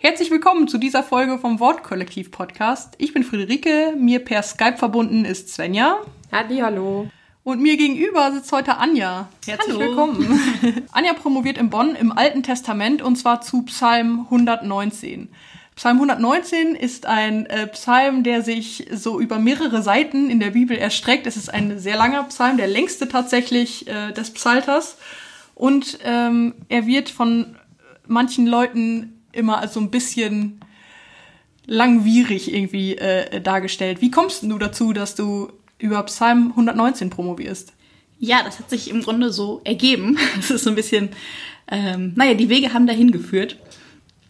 Herzlich willkommen zu dieser Folge vom Wortkollektiv Podcast. Ich bin Friederike, mir per Skype verbunden ist Svenja Halli, hallo. und mir gegenüber sitzt heute Anja. Herzlich Hallo. willkommen. Anja promoviert in Bonn im Alten Testament und zwar zu Psalm 119. Psalm 119 ist ein äh, Psalm, der sich so über mehrere Seiten in der Bibel erstreckt. Es ist ein sehr langer Psalm, der längste tatsächlich äh, des Psalters. Und ähm, er wird von manchen Leuten immer als so ein bisschen langwierig irgendwie äh, dargestellt. Wie kommst du dazu, dass du über Psalm 119 promovierst? Ja, das hat sich im Grunde so ergeben. Es ist so ein bisschen, ähm, naja, die Wege haben dahin geführt.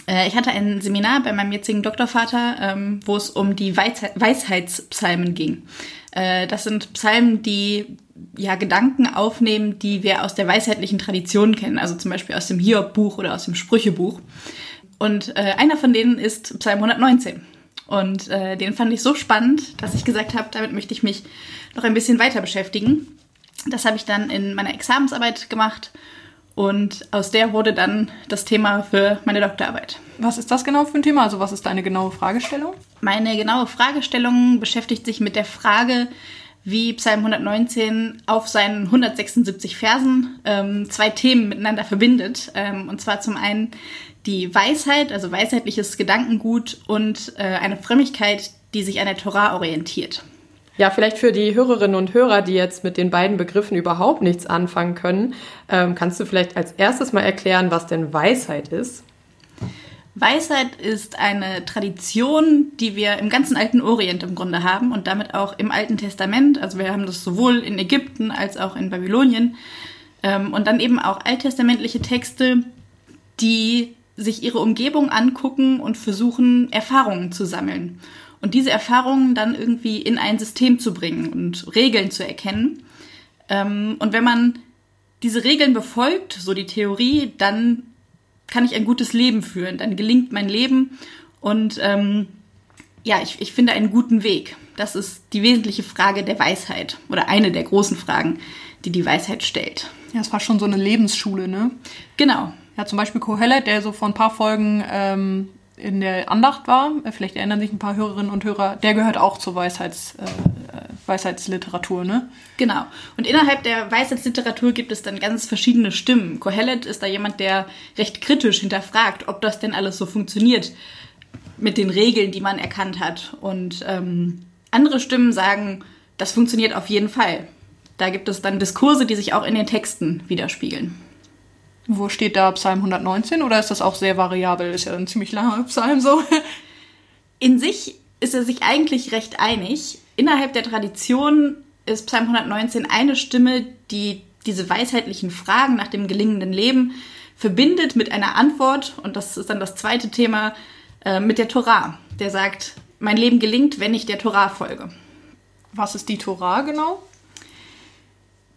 Äh, ich hatte ein Seminar bei meinem jetzigen Doktorvater, ähm, wo es um die Weisheit, Weisheitspsalmen ging. Äh, das sind Psalmen, die ja Gedanken aufnehmen, die wir aus der weisheitlichen Tradition kennen, also zum Beispiel aus dem Hiob-Buch oder aus dem Sprüchebuch. Und äh, einer von denen ist Psalm 119. Und den fand ich so spannend, dass ich gesagt habe, damit möchte ich mich noch ein bisschen weiter beschäftigen. Das habe ich dann in meiner Examensarbeit gemacht und aus der wurde dann das Thema für meine Doktorarbeit. Was ist das genau für ein Thema? Also was ist deine genaue Fragestellung? Meine genaue Fragestellung beschäftigt sich mit der Frage, wie Psalm 119 auf seinen 176 Versen ähm, zwei Themen miteinander verbindet. Ähm, und zwar zum einen die Weisheit, also weisheitliches Gedankengut und äh, eine Frömmigkeit, die sich an der Torah orientiert. Ja, vielleicht für die Hörerinnen und Hörer, die jetzt mit den beiden Begriffen überhaupt nichts anfangen können, ähm, kannst du vielleicht als erstes mal erklären, was denn Weisheit ist? Weisheit ist eine Tradition, die wir im ganzen alten Orient im Grunde haben und damit auch im Alten Testament. Also wir haben das sowohl in Ägypten als auch in Babylonien. Ähm, und dann eben auch alttestamentliche Texte, die sich ihre Umgebung angucken und versuchen, Erfahrungen zu sammeln. Und diese Erfahrungen dann irgendwie in ein System zu bringen und Regeln zu erkennen. Ähm, und wenn man diese Regeln befolgt, so die Theorie, dann kann ich ein gutes Leben führen, dann gelingt mein Leben und ähm, ja, ich, ich finde einen guten Weg. Das ist die wesentliche Frage der Weisheit oder eine der großen Fragen, die die Weisheit stellt. Ja, es war schon so eine Lebensschule, ne? Genau. Ja, zum Beispiel Kohelet, der so vor ein paar Folgen ähm, in der Andacht war, vielleicht erinnern sich ein paar Hörerinnen und Hörer, der gehört auch zur Weisheits, äh, Weisheitsliteratur, ne? Genau. Und innerhalb der Weisheitsliteratur gibt es dann ganz verschiedene Stimmen. Kohelet ist da jemand, der recht kritisch hinterfragt, ob das denn alles so funktioniert mit den Regeln, die man erkannt hat. Und ähm, andere Stimmen sagen, das funktioniert auf jeden Fall. Da gibt es dann Diskurse, die sich auch in den Texten widerspiegeln. Wo steht da Psalm 119 oder ist das auch sehr variabel? Ist ja ein ziemlich langer Psalm so. In sich ist er sich eigentlich recht einig. Innerhalb der Tradition ist Psalm 119 eine Stimme, die diese weisheitlichen Fragen nach dem gelingenden Leben verbindet mit einer Antwort, und das ist dann das zweite Thema, äh, mit der Torah. Der sagt, mein Leben gelingt, wenn ich der Torah folge. Was ist die Torah genau?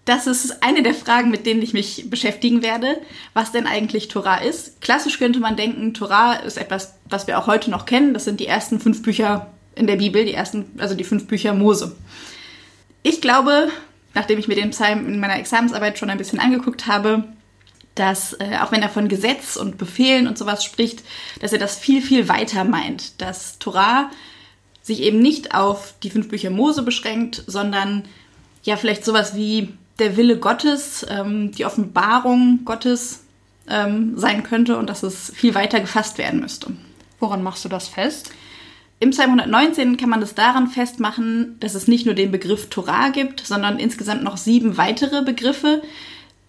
Das ist eine der Fragen, mit denen ich mich beschäftigen werde, was denn eigentlich Torah ist. Klassisch könnte man denken, Torah ist etwas, was wir auch heute noch kennen. Das sind die ersten fünf Bücher in der Bibel, die ersten, also die fünf Bücher Mose. Ich glaube, nachdem ich mir den Psalm in meiner Examensarbeit schon ein bisschen angeguckt habe, dass äh, auch wenn er von Gesetz und Befehlen und sowas spricht, dass er das viel, viel weiter meint. Dass Torah sich eben nicht auf die fünf Bücher Mose beschränkt, sondern ja vielleicht sowas wie der Wille Gottes, ähm, die Offenbarung Gottes ähm, sein könnte und dass es viel weiter gefasst werden müsste. Woran machst du das fest? Im Psalm 119 kann man das daran festmachen, dass es nicht nur den Begriff Torah gibt, sondern insgesamt noch sieben weitere Begriffe,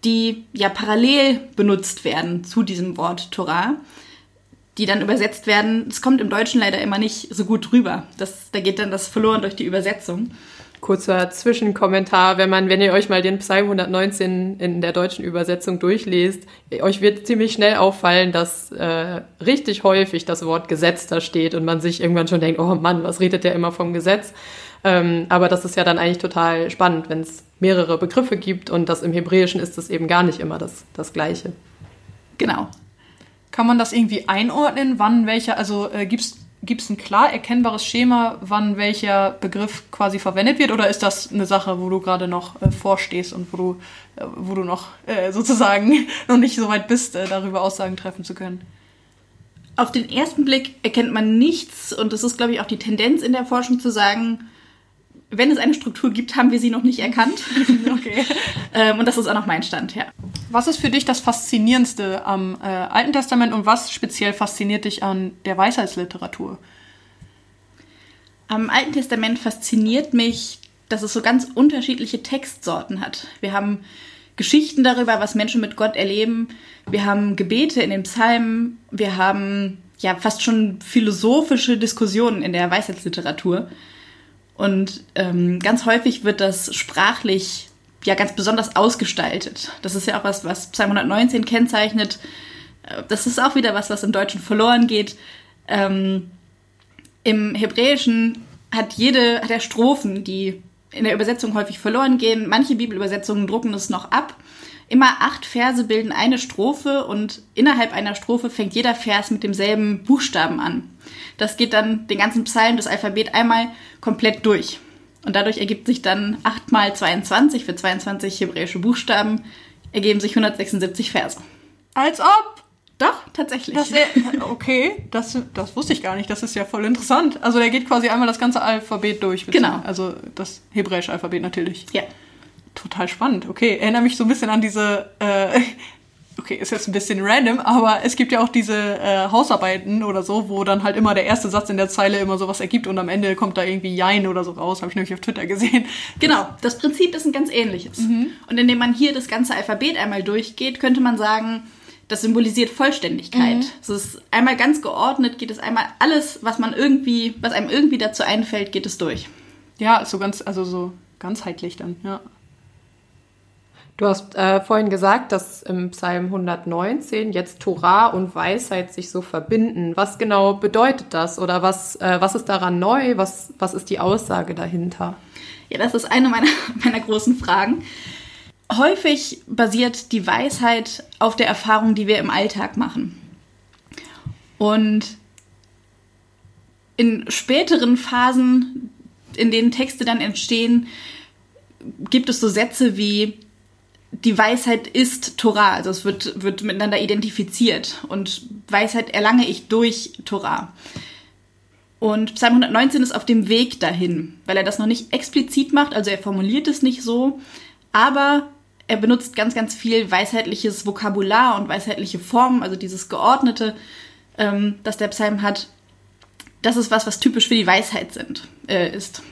die ja parallel benutzt werden zu diesem Wort Torah, die dann übersetzt werden. Es kommt im Deutschen leider immer nicht so gut rüber. Das, da geht dann das verloren durch die Übersetzung. Kurzer Zwischenkommentar, wenn man, wenn ihr euch mal den Psalm 119 in der deutschen Übersetzung durchlest, euch wird ziemlich schnell auffallen, dass äh, richtig häufig das Wort Gesetz da steht und man sich irgendwann schon denkt, oh Mann, was redet der immer vom Gesetz? Ähm, aber das ist ja dann eigentlich total spannend, wenn es mehrere Begriffe gibt und das im Hebräischen ist es eben gar nicht immer das, das Gleiche. Genau. Kann man das irgendwie einordnen, wann welcher, also äh, gibt's gibt es ein klar erkennbares Schema, wann welcher Begriff quasi verwendet wird? Oder ist das eine Sache, wo du gerade noch äh, vorstehst und wo du, äh, wo du noch äh, sozusagen noch nicht so weit bist, äh, darüber Aussagen treffen zu können? Auf den ersten Blick erkennt man nichts und das ist, glaube ich, auch die Tendenz in der Forschung zu sagen, wenn es eine Struktur gibt, haben wir sie noch nicht erkannt. Okay. ähm, und das ist auch noch mein Stand, ja. Was ist für dich das Faszinierendste am äh, Alten Testament und was speziell fasziniert dich an der Weisheitsliteratur? Am Alten Testament fasziniert mich, dass es so ganz unterschiedliche Textsorten hat. Wir haben Geschichten darüber, was Menschen mit Gott erleben. Wir haben Gebete in den Psalmen. Wir haben ja fast schon philosophische Diskussionen in der Weisheitsliteratur. Und ähm, ganz häufig wird das sprachlich ja ganz besonders ausgestaltet. Das ist ja auch was, was Psalm 119 kennzeichnet. Äh, Das ist auch wieder was, was im Deutschen verloren geht. Ähm, Im Hebräischen hat jede hat er Strophen, die in der Übersetzung häufig verloren gehen. Manche Bibelübersetzungen drucken es noch ab. Immer acht Verse bilden eine Strophe und innerhalb einer Strophe fängt jeder Vers mit demselben Buchstaben an. Das geht dann den ganzen Psalm, das Alphabet einmal komplett durch. Und dadurch ergibt sich dann 8 mal 22 für 22 hebräische Buchstaben, ergeben sich 176 Verse. Als ob! Doch, tatsächlich. Das, okay, das, das wusste ich gar nicht. Das ist ja voll interessant. Also der geht quasi einmal das ganze Alphabet durch. Genau. Also das hebräische Alphabet natürlich. ja. Total spannend. Okay, erinnere mich so ein bisschen an diese. Äh, okay, ist jetzt ein bisschen random, aber es gibt ja auch diese äh, Hausarbeiten oder so, wo dann halt immer der erste Satz in der Zeile immer sowas ergibt und am Ende kommt da irgendwie Jein oder so raus. Habe ich nämlich auf Twitter gesehen. Genau, das Prinzip ist ein ganz ähnliches. Und indem man hier das ganze Alphabet einmal durchgeht, könnte man sagen, das symbolisiert Vollständigkeit. Es ist einmal ganz geordnet, geht es einmal alles, was man irgendwie, was einem irgendwie dazu einfällt, geht es durch. Ja, so ganz, also so ganzheitlich dann, ja. Du hast äh, vorhin gesagt, dass im Psalm 119 jetzt Torah und Weisheit sich so verbinden. Was genau bedeutet das oder was, äh, was ist daran neu? Was, was ist die Aussage dahinter? Ja, das ist eine meiner, meiner großen Fragen. Häufig basiert die Weisheit auf der Erfahrung, die wir im Alltag machen. Und in späteren Phasen, in denen Texte dann entstehen, gibt es so Sätze wie die Weisheit ist Torah, also es wird, wird miteinander identifiziert und Weisheit erlange ich durch Torah. Und Psalm 119 ist auf dem Weg dahin, weil er das noch nicht explizit macht, also er formuliert es nicht so, aber er benutzt ganz, ganz viel weisheitliches Vokabular und weisheitliche Formen, also dieses Geordnete, ähm, das der Psalm hat. Das ist was, was typisch für die Weisheit sind, äh, ist.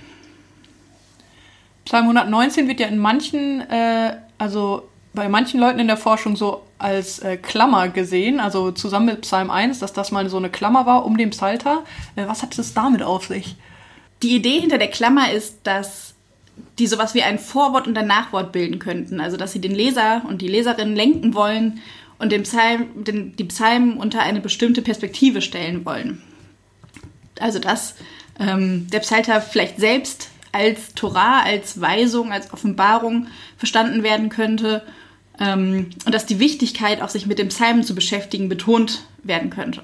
Psalm 119 wird ja in manchen, äh, also bei manchen Leuten in der Forschung so als äh, Klammer gesehen, also zusammen mit Psalm 1, dass das mal so eine Klammer war um den Psalter. Äh, was hat es damit auf sich? Die Idee hinter der Klammer ist, dass die sowas wie ein Vorwort und ein Nachwort bilden könnten. Also dass sie den Leser und die Leserin lenken wollen und den Psalm, den, die Psalmen unter eine bestimmte Perspektive stellen wollen. Also dass ähm, der Psalter vielleicht selbst als Torah, als Weisung, als Offenbarung verstanden werden könnte ähm, und dass die Wichtigkeit, auch sich mit dem Psalmen zu beschäftigen, betont werden könnte.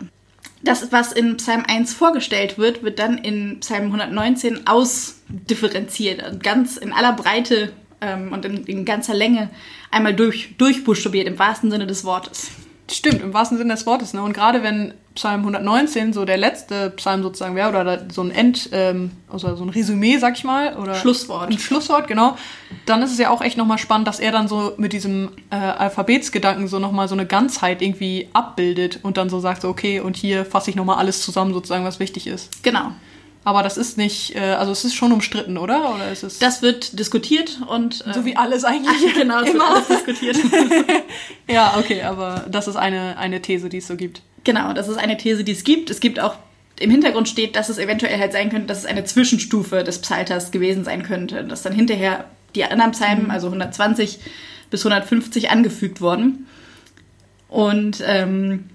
Das, was in Psalm 1 vorgestellt wird, wird dann in Psalm 119 ausdifferenziert, also ganz in aller Breite ähm, und in, in ganzer Länge einmal durch, durchbuchstabiert, im wahrsten Sinne des Wortes. Stimmt, im wahrsten Sinne des Wortes. Ne? Und gerade wenn Psalm 119 so der letzte Psalm sozusagen wäre, oder so ein End, ähm, also so ein Resümee, sag ich mal, oder Schlusswort. ein Schlusswort, genau, dann ist es ja auch echt nochmal spannend, dass er dann so mit diesem äh, Alphabetsgedanken so nochmal so eine Ganzheit irgendwie abbildet und dann so sagt, so, okay, und hier fasse ich nochmal alles zusammen, sozusagen, was wichtig ist. Genau. Aber das ist nicht, äh, also es ist schon umstritten, oder? Oder ist es Das wird diskutiert und so wie alles eigentlich? genau, es wird immer. alles diskutiert. ja, okay, aber das ist eine, eine These, die es so gibt. Genau, das ist eine These, die es gibt. Es gibt auch im Hintergrund steht, dass es eventuell halt sein könnte, dass es eine Zwischenstufe des Psalters gewesen sein könnte. Dass dann hinterher die anderen Psalmen, also 120 bis 150, angefügt wurden. Und ähm,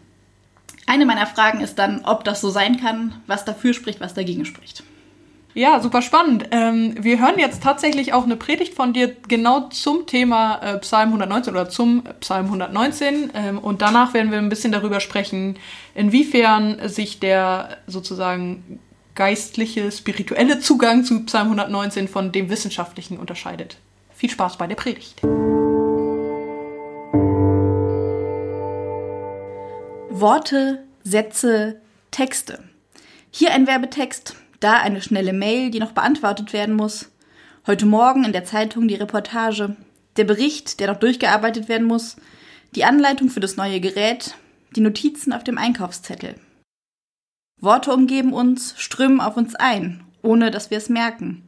eine meiner Fragen ist dann, ob das so sein kann, was dafür spricht, was dagegen spricht. Ja, super spannend. Ähm, wir hören jetzt tatsächlich auch eine Predigt von dir genau zum Thema äh, Psalm 119 oder zum Psalm 119. Ähm, und danach werden wir ein bisschen darüber sprechen, inwiefern sich der sozusagen geistliche, spirituelle Zugang zu Psalm 119 von dem wissenschaftlichen unterscheidet. Viel Spaß bei der Predigt. Worte, Sätze, Texte. Hier ein Werbetext, da eine schnelle Mail, die noch beantwortet werden muss. Heute Morgen in der Zeitung die Reportage, der Bericht, der noch durchgearbeitet werden muss, die Anleitung für das neue Gerät, die Notizen auf dem Einkaufszettel. Worte umgeben uns, strömen auf uns ein, ohne dass wir es merken.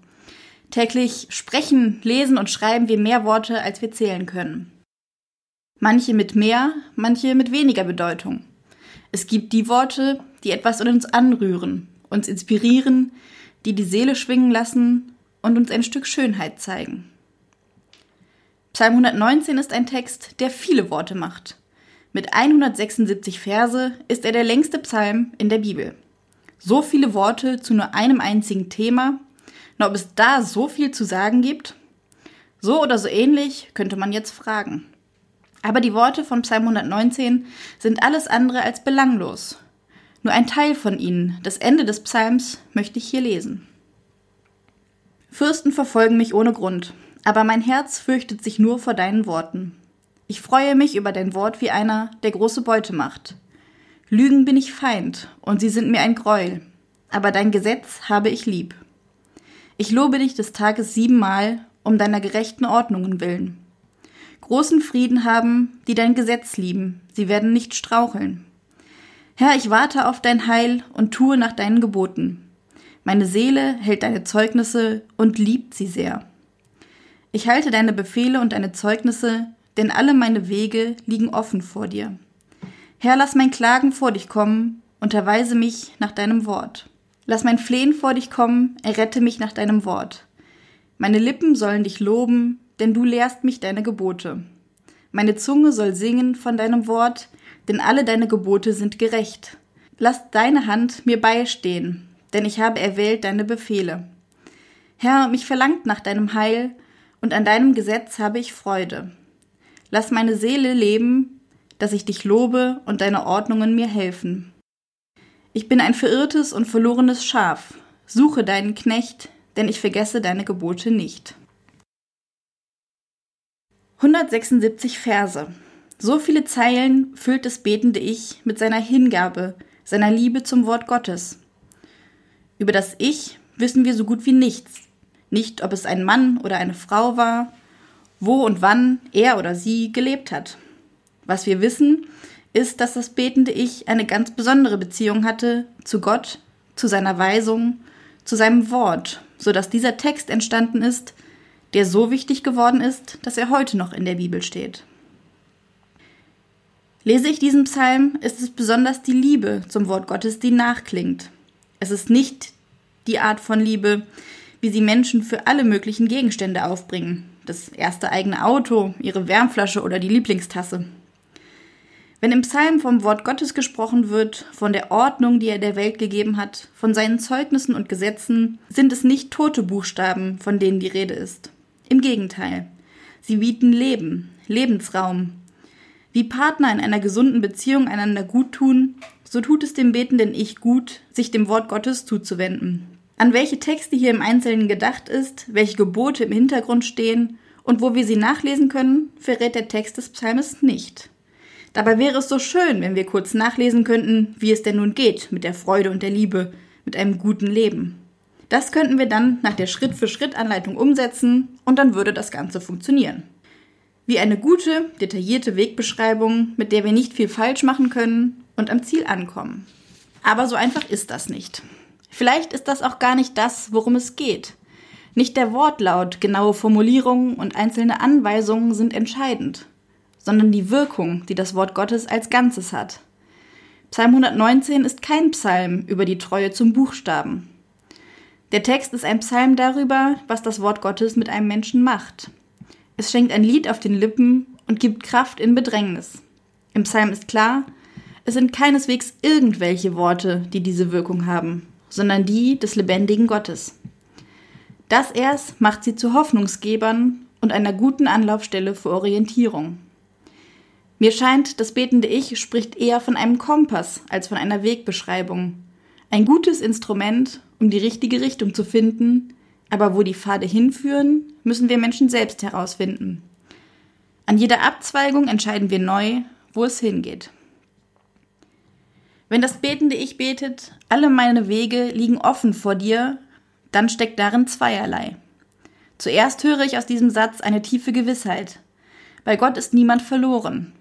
Täglich sprechen, lesen und schreiben wir mehr Worte, als wir zählen können. Manche mit mehr, manche mit weniger Bedeutung. Es gibt die Worte, die etwas in uns anrühren, uns inspirieren, die die Seele schwingen lassen und uns ein Stück Schönheit zeigen. Psalm 119 ist ein Text, der viele Worte macht. Mit 176 Verse ist er der längste Psalm in der Bibel. So viele Worte zu nur einem einzigen Thema, na ob es da so viel zu sagen gibt? So oder so ähnlich könnte man jetzt fragen. Aber die Worte von Psalm 119 sind alles andere als belanglos. Nur ein Teil von ihnen, das Ende des Psalms, möchte ich hier lesen. Fürsten verfolgen mich ohne Grund, aber mein Herz fürchtet sich nur vor deinen Worten. Ich freue mich über dein Wort wie einer, der große Beute macht. Lügen bin ich Feind, und sie sind mir ein Greuel, aber dein Gesetz habe ich lieb. Ich lobe dich des Tages siebenmal, um deiner gerechten Ordnungen willen. Großen Frieden haben, die dein Gesetz lieben, sie werden nicht straucheln. Herr, ich warte auf dein Heil und tue nach deinen Geboten. Meine Seele hält deine Zeugnisse und liebt sie sehr. Ich halte deine Befehle und deine Zeugnisse, denn alle meine Wege liegen offen vor dir. Herr, lass mein Klagen vor dich kommen, unterweise mich nach deinem Wort. Lass mein Flehen vor dich kommen, errette mich nach deinem Wort. Meine Lippen sollen dich loben, denn du lehrst mich deine Gebote. Meine Zunge soll singen von deinem Wort, denn alle deine Gebote sind gerecht. Lass deine Hand mir beistehen, denn ich habe erwählt deine Befehle. Herr, mich verlangt nach deinem Heil, und an deinem Gesetz habe ich Freude. Lass meine Seele leben, dass ich dich lobe und deine Ordnungen mir helfen. Ich bin ein verirrtes und verlorenes Schaf. Suche deinen Knecht, denn ich vergesse deine Gebote nicht. 176 Verse. So viele Zeilen füllt das betende Ich mit seiner Hingabe, seiner Liebe zum Wort Gottes. Über das Ich wissen wir so gut wie nichts. Nicht, ob es ein Mann oder eine Frau war, wo und wann er oder sie gelebt hat. Was wir wissen, ist, dass das betende Ich eine ganz besondere Beziehung hatte zu Gott, zu seiner Weisung, zu seinem Wort, so dass dieser Text entstanden ist, der so wichtig geworden ist, dass er heute noch in der Bibel steht. Lese ich diesen Psalm, ist es besonders die Liebe zum Wort Gottes, die nachklingt. Es ist nicht die Art von Liebe, wie sie Menschen für alle möglichen Gegenstände aufbringen. Das erste eigene Auto, ihre Wärmflasche oder die Lieblingstasse. Wenn im Psalm vom Wort Gottes gesprochen wird, von der Ordnung, die er der Welt gegeben hat, von seinen Zeugnissen und Gesetzen, sind es nicht tote Buchstaben, von denen die Rede ist. Im Gegenteil. Sie bieten Leben, Lebensraum. Wie Partner in einer gesunden Beziehung einander gut tun, so tut es dem betenden Ich gut, sich dem Wort Gottes zuzuwenden. An welche Texte hier im Einzelnen gedacht ist, welche Gebote im Hintergrund stehen und wo wir sie nachlesen können, verrät der Text des Psalmes nicht. Dabei wäre es so schön, wenn wir kurz nachlesen könnten, wie es denn nun geht mit der Freude und der Liebe, mit einem guten Leben. Das könnten wir dann nach der Schritt-für-Schritt-Anleitung umsetzen und dann würde das Ganze funktionieren. Wie eine gute, detaillierte Wegbeschreibung, mit der wir nicht viel falsch machen können und am Ziel ankommen. Aber so einfach ist das nicht. Vielleicht ist das auch gar nicht das, worum es geht. Nicht der Wortlaut, genaue Formulierungen und einzelne Anweisungen sind entscheidend, sondern die Wirkung, die das Wort Gottes als Ganzes hat. Psalm 119 ist kein Psalm über die Treue zum Buchstaben, der Text ist ein Psalm darüber, was das Wort Gottes mit einem Menschen macht. Es schenkt ein Lied auf den Lippen und gibt Kraft in Bedrängnis. Im Psalm ist klar, es sind keineswegs irgendwelche Worte, die diese Wirkung haben, sondern die des lebendigen Gottes. Das erst macht sie zu Hoffnungsgebern und einer guten Anlaufstelle für Orientierung. Mir scheint, das betende Ich spricht eher von einem Kompass als von einer Wegbeschreibung. Ein gutes Instrument, um die richtige Richtung zu finden, aber wo die Pfade hinführen, müssen wir Menschen selbst herausfinden. An jeder Abzweigung entscheiden wir neu, wo es hingeht. Wenn das betende Ich betet, alle meine Wege liegen offen vor dir, dann steckt darin zweierlei. Zuerst höre ich aus diesem Satz eine tiefe Gewissheit. Bei Gott ist niemand verloren.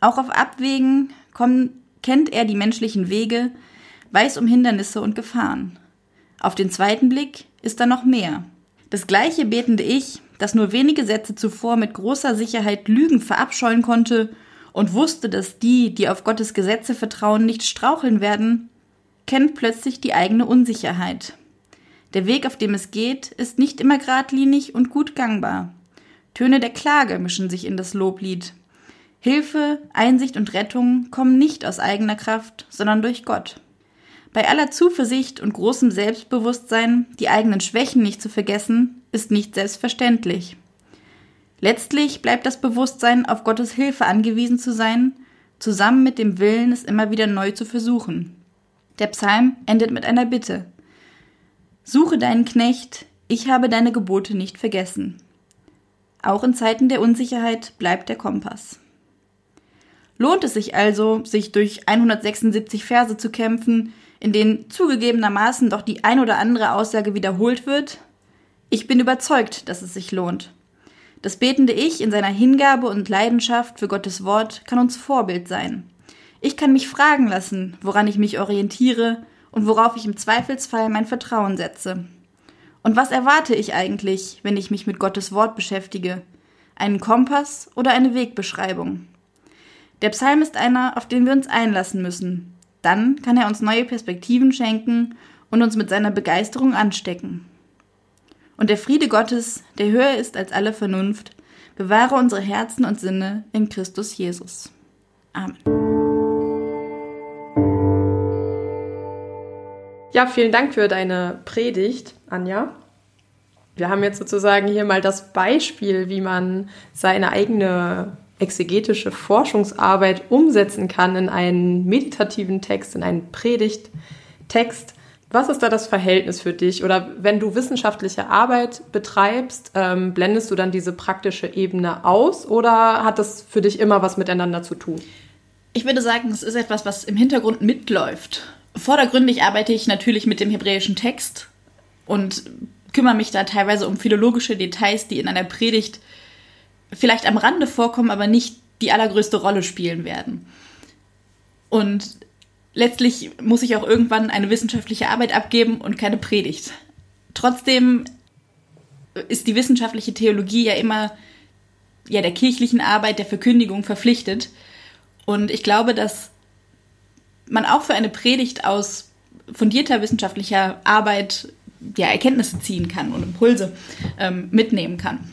Auch auf Abwägen kommen, kennt er die menschlichen Wege, weiß um Hindernisse und Gefahren. Auf den zweiten Blick ist da noch mehr. Das gleiche betende Ich, das nur wenige Sätze zuvor mit großer Sicherheit Lügen verabscheuen konnte und wusste, dass die, die auf Gottes Gesetze vertrauen, nicht straucheln werden, kennt plötzlich die eigene Unsicherheit. Der Weg, auf dem es geht, ist nicht immer geradlinig und gut gangbar. Töne der Klage mischen sich in das Loblied. Hilfe, Einsicht und Rettung kommen nicht aus eigener Kraft, sondern durch Gott. Bei aller Zuversicht und großem Selbstbewusstsein, die eigenen Schwächen nicht zu vergessen, ist nicht selbstverständlich. Letztlich bleibt das Bewusstsein, auf Gottes Hilfe angewiesen zu sein, zusammen mit dem Willen, es immer wieder neu zu versuchen. Der Psalm endet mit einer Bitte. Suche deinen Knecht, ich habe deine Gebote nicht vergessen. Auch in Zeiten der Unsicherheit bleibt der Kompass. Lohnt es sich also, sich durch 176 Verse zu kämpfen, in denen zugegebenermaßen doch die ein oder andere Aussage wiederholt wird? Ich bin überzeugt, dass es sich lohnt. Das betende Ich in seiner Hingabe und Leidenschaft für Gottes Wort kann uns Vorbild sein. Ich kann mich fragen lassen, woran ich mich orientiere und worauf ich im Zweifelsfall mein Vertrauen setze. Und was erwarte ich eigentlich, wenn ich mich mit Gottes Wort beschäftige? Einen Kompass oder eine Wegbeschreibung? Der Psalm ist einer, auf den wir uns einlassen müssen. Dann kann er uns neue Perspektiven schenken und uns mit seiner Begeisterung anstecken. Und der Friede Gottes, der höher ist als alle Vernunft, bewahre unsere Herzen und Sinne in Christus Jesus. Amen. Ja, vielen Dank für deine Predigt, Anja. Wir haben jetzt sozusagen hier mal das Beispiel, wie man seine eigene exegetische Forschungsarbeit umsetzen kann in einen meditativen Text, in einen Predigttext. Was ist da das Verhältnis für dich? Oder wenn du wissenschaftliche Arbeit betreibst, ähm, blendest du dann diese praktische Ebene aus oder hat das für dich immer was miteinander zu tun? Ich würde sagen, es ist etwas, was im Hintergrund mitläuft. Vordergründig arbeite ich natürlich mit dem hebräischen Text und kümmere mich da teilweise um philologische Details, die in einer Predigt vielleicht am Rande vorkommen, aber nicht die allergrößte Rolle spielen werden. Und letztlich muss ich auch irgendwann eine wissenschaftliche Arbeit abgeben und keine Predigt. Trotzdem ist die wissenschaftliche Theologie ja immer ja, der kirchlichen Arbeit, der Verkündigung verpflichtet. Und ich glaube, dass man auch für eine Predigt aus fundierter wissenschaftlicher Arbeit ja, Erkenntnisse ziehen kann und Impulse ähm, mitnehmen kann.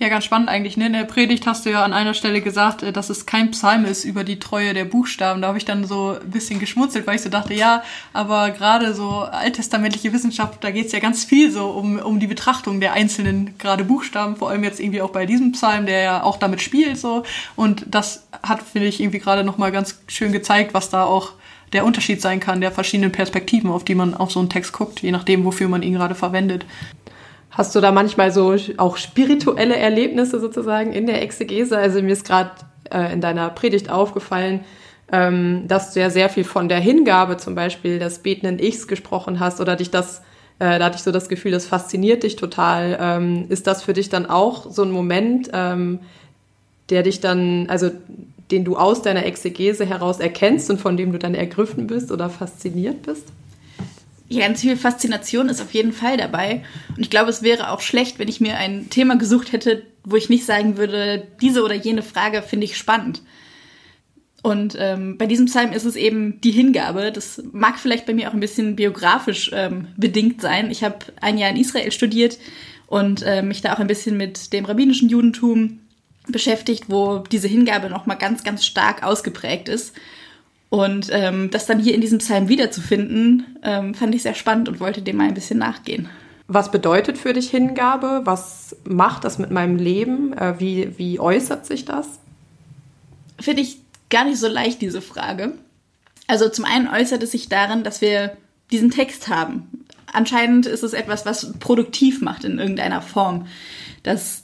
Ja, ganz spannend eigentlich. Ne? In der Predigt hast du ja an einer Stelle gesagt, äh, dass es kein Psalm ist über die Treue der Buchstaben. Da habe ich dann so ein bisschen geschmunzelt, weil ich so dachte, ja, aber gerade so alttestamentliche Wissenschaft, da geht es ja ganz viel so um, um die Betrachtung der einzelnen gerade Buchstaben, vor allem jetzt irgendwie auch bei diesem Psalm, der ja auch damit spielt so. Und das hat, finde ich, irgendwie gerade nochmal ganz schön gezeigt, was da auch der Unterschied sein kann, der verschiedenen Perspektiven, auf die man auf so einen Text guckt, je nachdem, wofür man ihn gerade verwendet. Hast du da manchmal so auch spirituelle Erlebnisse sozusagen in der Exegese? Also mir ist gerade äh, in deiner Predigt aufgefallen, ähm, dass du ja sehr viel von der Hingabe zum Beispiel des betenden Ichs gesprochen hast oder dich das, äh, da hatte ich so das Gefühl, das fasziniert dich total. Ähm, ist das für dich dann auch so ein Moment, ähm, der dich dann, also den du aus deiner Exegese heraus erkennst und von dem du dann ergriffen bist oder fasziniert bist? Ja, ganz viel Faszination ist auf jeden Fall dabei. Und ich glaube, es wäre auch schlecht, wenn ich mir ein Thema gesucht hätte, wo ich nicht sagen würde, diese oder jene Frage finde ich spannend. Und ähm, bei diesem Psalm ist es eben die Hingabe. Das mag vielleicht bei mir auch ein bisschen biografisch ähm, bedingt sein. Ich habe ein Jahr in Israel studiert und äh, mich da auch ein bisschen mit dem rabbinischen Judentum beschäftigt, wo diese Hingabe nochmal ganz, ganz stark ausgeprägt ist. Und ähm, das dann hier in diesem Psalm wiederzufinden, ähm, fand ich sehr spannend und wollte dem mal ein bisschen nachgehen. Was bedeutet für dich Hingabe? Was macht das mit meinem Leben? Äh, wie, wie äußert sich das? Finde ich gar nicht so leicht, diese Frage. Also zum einen äußert es sich darin, dass wir diesen Text haben. Anscheinend ist es etwas, was produktiv macht in irgendeiner Form. Dass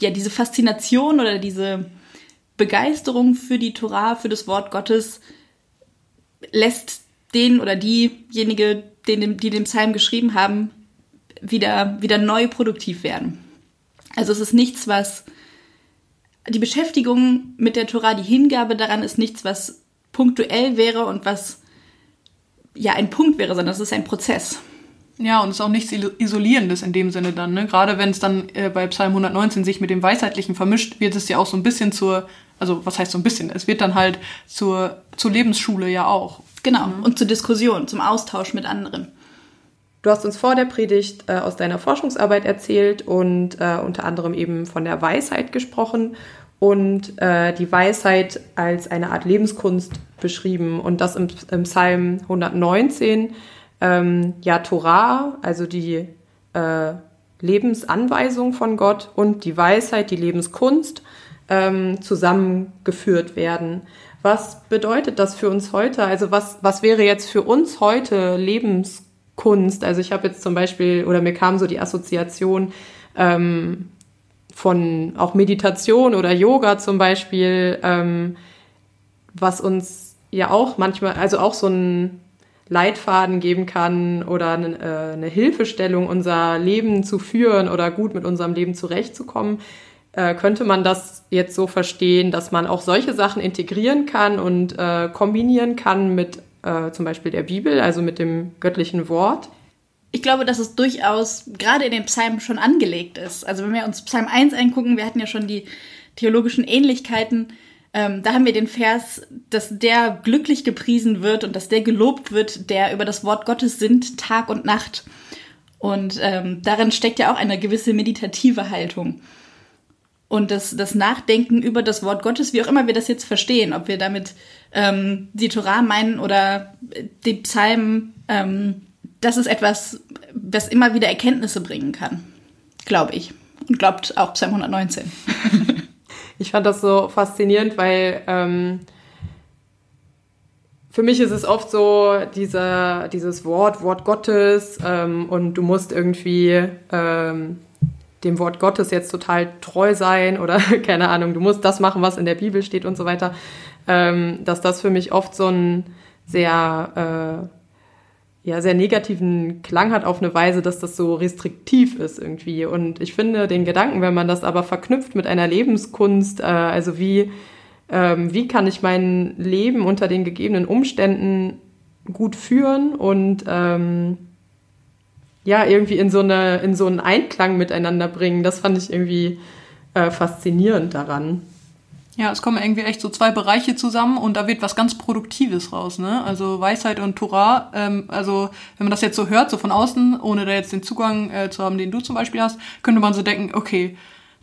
ja diese Faszination oder diese Begeisterung für die Torah, für das Wort Gottes lässt den oder diejenige, den, die den Psalm geschrieben haben, wieder, wieder neu produktiv werden. Also es ist nichts, was die Beschäftigung mit der Tora, die Hingabe daran ist nichts, was punktuell wäre und was ja ein Punkt wäre, sondern es ist ein Prozess. Ja, und es ist auch nichts Isolierendes in dem Sinne dann. Ne? Gerade wenn es dann äh, bei Psalm 119 sich mit dem Weisheitlichen vermischt, wird es ja auch so ein bisschen zur, also was heißt so ein bisschen? Es wird dann halt zur, zur Lebensschule ja auch. Genau, mhm. und zur Diskussion, zum Austausch mit anderen. Du hast uns vor der Predigt äh, aus deiner Forschungsarbeit erzählt und äh, unter anderem eben von der Weisheit gesprochen und äh, die Weisheit als eine Art Lebenskunst beschrieben und das im, im Psalm 119, ähm, ja, Torah, also die äh, Lebensanweisung von Gott und die Weisheit, die Lebenskunst ähm, zusammengeführt werden. Was bedeutet das für uns heute? Also was, was wäre jetzt für uns heute Lebenskunst? Also ich habe jetzt zum Beispiel, oder mir kam so die Assoziation, ähm, von auch Meditation oder Yoga zum Beispiel, ähm, was uns ja auch manchmal, also auch so ein Leitfaden geben kann oder eine, äh, eine Hilfestellung, unser Leben zu führen oder gut mit unserem Leben zurechtzukommen, äh, könnte man das jetzt so verstehen, dass man auch solche Sachen integrieren kann und äh, kombinieren kann mit äh, zum Beispiel der Bibel, also mit dem göttlichen Wort ich glaube, dass es durchaus gerade in den Psalmen schon angelegt ist. Also wenn wir uns Psalm 1 angucken, wir hatten ja schon die theologischen Ähnlichkeiten, ähm, da haben wir den Vers, dass der glücklich gepriesen wird und dass der gelobt wird, der über das Wort Gottes sinnt, Tag und Nacht. Und ähm, darin steckt ja auch eine gewisse meditative Haltung. Und das, das Nachdenken über das Wort Gottes, wie auch immer wir das jetzt verstehen, ob wir damit ähm, die Torah meinen oder die Psalmen, ähm, das ist etwas, was immer wieder Erkenntnisse bringen kann, glaube ich. Und glaubt auch Psalm 119. ich fand das so faszinierend, weil ähm, für mich ist es oft so, dieser, dieses Wort, Wort Gottes, ähm, und du musst irgendwie ähm, dem Wort Gottes jetzt total treu sein oder keine Ahnung, du musst das machen, was in der Bibel steht und so weiter, ähm, dass das für mich oft so ein sehr äh, ja, sehr negativen Klang hat auf eine Weise, dass das so restriktiv ist irgendwie. Und ich finde den Gedanken, wenn man das aber verknüpft mit einer Lebenskunst, äh, also wie, ähm, wie kann ich mein Leben unter den gegebenen Umständen gut führen und ähm, ja, irgendwie in so, eine, in so einen Einklang miteinander bringen, das fand ich irgendwie äh, faszinierend daran. Ja, es kommen irgendwie echt so zwei Bereiche zusammen und da wird was ganz Produktives raus, ne? Also Weisheit und Torah. Ähm, also wenn man das jetzt so hört, so von außen, ohne da jetzt den Zugang äh, zu haben, den du zum Beispiel hast, könnte man so denken, okay,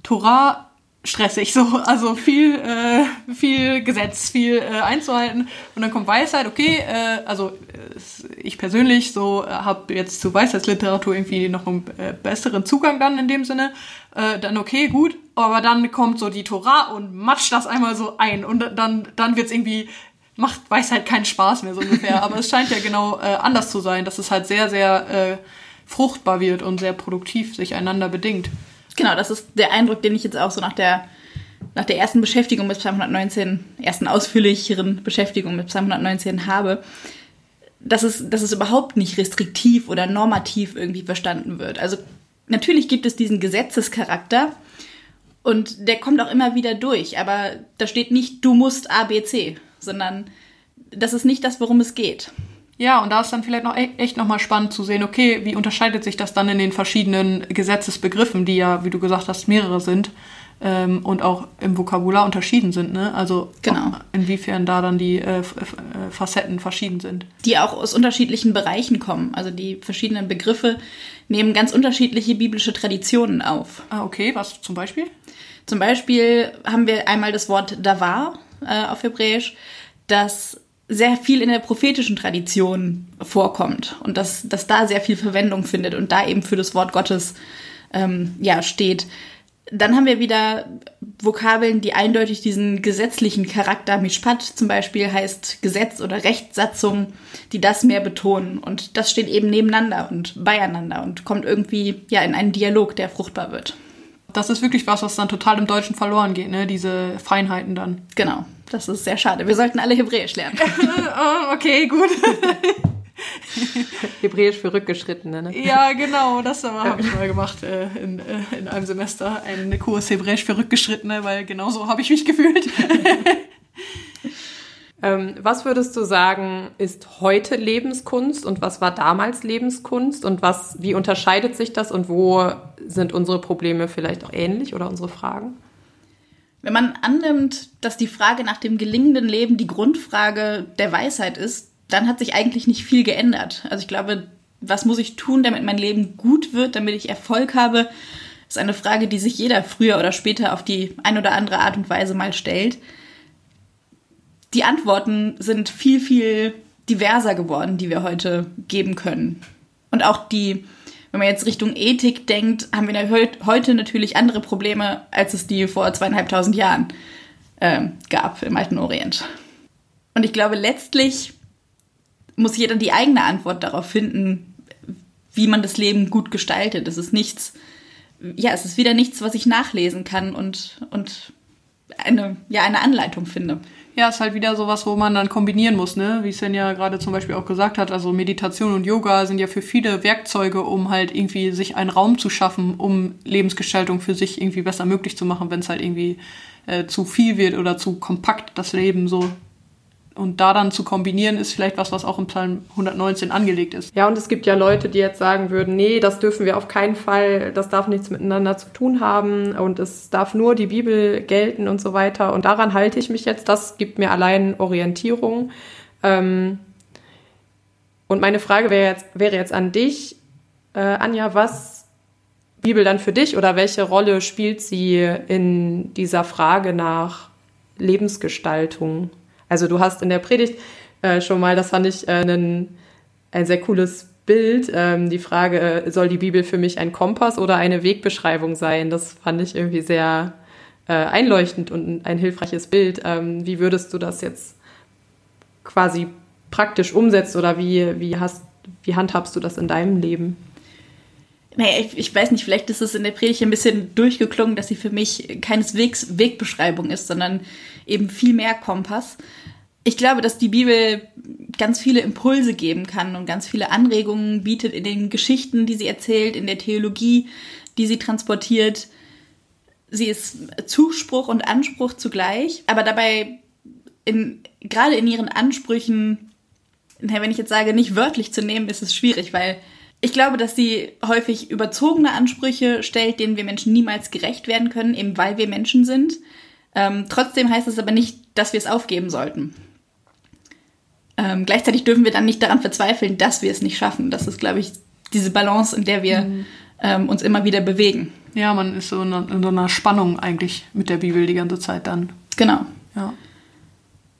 Torah stressig, so, also viel, äh, viel Gesetz, viel äh, einzuhalten. Und dann kommt Weisheit, okay, äh, also äh, ich persönlich so äh, habe jetzt zu Weisheitsliteratur irgendwie noch einen äh, besseren Zugang dann in dem Sinne. Dann okay, gut, aber dann kommt so die Torah und matscht das einmal so ein und dann, dann wird's irgendwie, macht Weisheit keinen Spaß mehr so ungefähr. aber es scheint ja genau anders zu sein, dass es halt sehr, sehr fruchtbar wird und sehr produktiv sich einander bedingt. Genau, das ist der Eindruck, den ich jetzt auch so nach der, nach der ersten Beschäftigung mit Psalm 119, ersten ausführlicheren Beschäftigung mit Psalm 119 habe, dass es, dass es überhaupt nicht restriktiv oder normativ irgendwie verstanden wird. Also natürlich gibt es diesen Gesetzescharakter und der kommt auch immer wieder durch, aber da steht nicht, du musst A, B, C, sondern das ist nicht das, worum es geht. Ja, und da ist dann vielleicht noch e-, echt nochmal spannend zu sehen, okay, wie unterscheidet sich das dann in den verschiedenen Gesetzesbegriffen, die ja, wie du gesagt hast, mehrere sind ähm, und auch im Vokabular unterschieden sind, ne? Also genau. inwiefern da dann die äh, äh, Facetten verschieden sind. Die auch aus unterschiedlichen Bereichen kommen. Also die verschiedenen Begriffe nehmen ganz unterschiedliche biblische Traditionen auf. Ah, okay, was zum Beispiel? Zum Beispiel haben wir einmal das Wort Davar äh, auf Hebräisch, das sehr viel in der prophetischen Tradition vorkommt und dass, dass da sehr viel Verwendung findet und da eben für das Wort Gottes ähm, ja, steht. Dann haben wir wieder Vokabeln, die eindeutig diesen gesetzlichen Charakter, Mishpat zum Beispiel heißt Gesetz oder Rechtssatzung, die das mehr betonen. Und das steht eben nebeneinander und beieinander und kommt irgendwie ja in einen Dialog, der fruchtbar wird. Das ist wirklich was, was dann total im Deutschen verloren geht, ne? Diese Feinheiten dann. Genau, das ist sehr schade. Wir sollten alle Hebräisch lernen. oh, okay, gut. Hebräisch für Rückgeschrittene, ne? Ja, genau, das habe ich mal gemacht äh, in, äh, in einem Semester. Ein Kurs Hebräisch für Rückgeschrittene, weil genau so habe ich mich gefühlt. ähm, was würdest du sagen, ist heute Lebenskunst und was war damals Lebenskunst und was, wie unterscheidet sich das und wo sind unsere Probleme vielleicht auch ähnlich oder unsere Fragen? Wenn man annimmt, dass die Frage nach dem gelingenden Leben die Grundfrage der Weisheit ist, dann hat sich eigentlich nicht viel geändert. Also ich glaube, was muss ich tun, damit mein Leben gut wird, damit ich Erfolg habe, ist eine Frage, die sich jeder früher oder später auf die ein oder andere Art und Weise mal stellt. Die Antworten sind viel, viel diverser geworden, die wir heute geben können. Und auch die, wenn man jetzt Richtung Ethik denkt, haben wir heute natürlich andere Probleme, als es die vor zweieinhalbtausend Jahren äh, gab im alten Orient. Und ich glaube, letztlich muss jeder die eigene Antwort darauf finden, wie man das Leben gut gestaltet. Es ist nichts, ja, es ist wieder nichts, was ich nachlesen kann und, und eine, ja, eine Anleitung finde. Ja, ist halt wieder sowas, wo man dann kombinieren muss, ne? Wie Sven ja gerade zum Beispiel auch gesagt hat, also Meditation und Yoga sind ja für viele Werkzeuge, um halt irgendwie sich einen Raum zu schaffen, um Lebensgestaltung für sich irgendwie besser möglich zu machen, wenn es halt irgendwie äh, zu viel wird oder zu kompakt das Leben so und da dann zu kombinieren, ist vielleicht was, was auch im Psalm 119 angelegt ist. Ja, und es gibt ja Leute, die jetzt sagen würden, nee, das dürfen wir auf keinen Fall, das darf nichts miteinander zu tun haben und es darf nur die Bibel gelten und so weiter. Und daran halte ich mich jetzt. Das gibt mir allein Orientierung. Ähm, und meine Frage wäre jetzt, wäre jetzt an dich, äh, Anja, was Bibel dann für dich oder welche Rolle spielt sie in dieser Frage nach Lebensgestaltung? Also du hast in der Predigt äh, schon mal, das fand ich äh, ein, ein sehr cooles Bild, ähm, die Frage, äh, soll die Bibel für mich ein Kompass oder eine Wegbeschreibung sein? Das fand ich irgendwie sehr äh, einleuchtend und ein hilfreiches Bild. Ähm, wie würdest du das jetzt quasi praktisch umsetzen oder wie, wie, hast, wie handhabst du das in deinem Leben? Naja, ich, ich weiß nicht, vielleicht ist es in der Predigt ein bisschen durchgeklungen, dass sie für mich keineswegs Wegbeschreibung ist, sondern eben viel mehr Kompass. Ich glaube, dass die Bibel ganz viele Impulse geben kann und ganz viele Anregungen bietet in den Geschichten, die sie erzählt, in der Theologie, die sie transportiert. Sie ist Zuspruch und Anspruch zugleich, aber dabei in, gerade in ihren Ansprüchen, wenn ich jetzt sage, nicht wörtlich zu nehmen, ist es schwierig, weil ich glaube, dass sie häufig überzogene Ansprüche stellt, denen wir Menschen niemals gerecht werden können, eben weil wir Menschen sind. Ähm, trotzdem heißt es aber nicht, dass wir es aufgeben sollten. Ähm, gleichzeitig dürfen wir dann nicht daran verzweifeln, dass wir es nicht schaffen. Das ist, glaube ich, diese Balance, in der wir mhm. ähm, uns immer wieder bewegen. Ja, man ist so in, in so einer Spannung eigentlich mit der Bibel die ganze Zeit dann. Genau. Ja.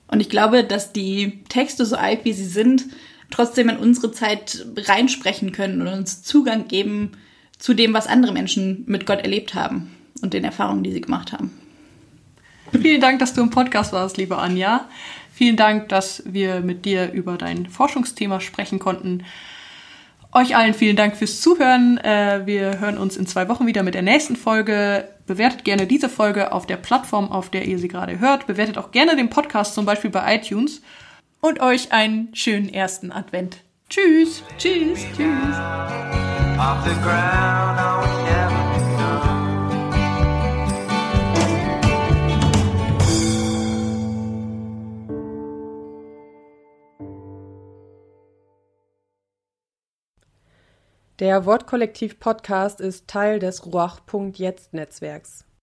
Und ich glaube, dass die Texte so alt wie sie sind, trotzdem in unsere Zeit reinsprechen können und uns Zugang geben zu dem, was andere Menschen mit Gott erlebt haben und den Erfahrungen, die sie gemacht haben. Vielen Dank, dass du im Podcast warst, liebe Anja. Vielen Dank, dass wir mit dir über dein Forschungsthema sprechen konnten. Euch allen vielen Dank fürs Zuhören. Äh, wir hören uns in zwei Wochen wieder mit der nächsten Folge. Bewertet gerne diese Folge auf der Plattform, auf der ihr sie gerade hört. Bewertet auch gerne den Podcast, zum Beispiel bei iTunes und euch einen schönen ersten Advent. Tschüss. Tschüss. Tschüss. Der Wortkollektiv Podcast ist Teil des Ruach.jetzt Netzwerks.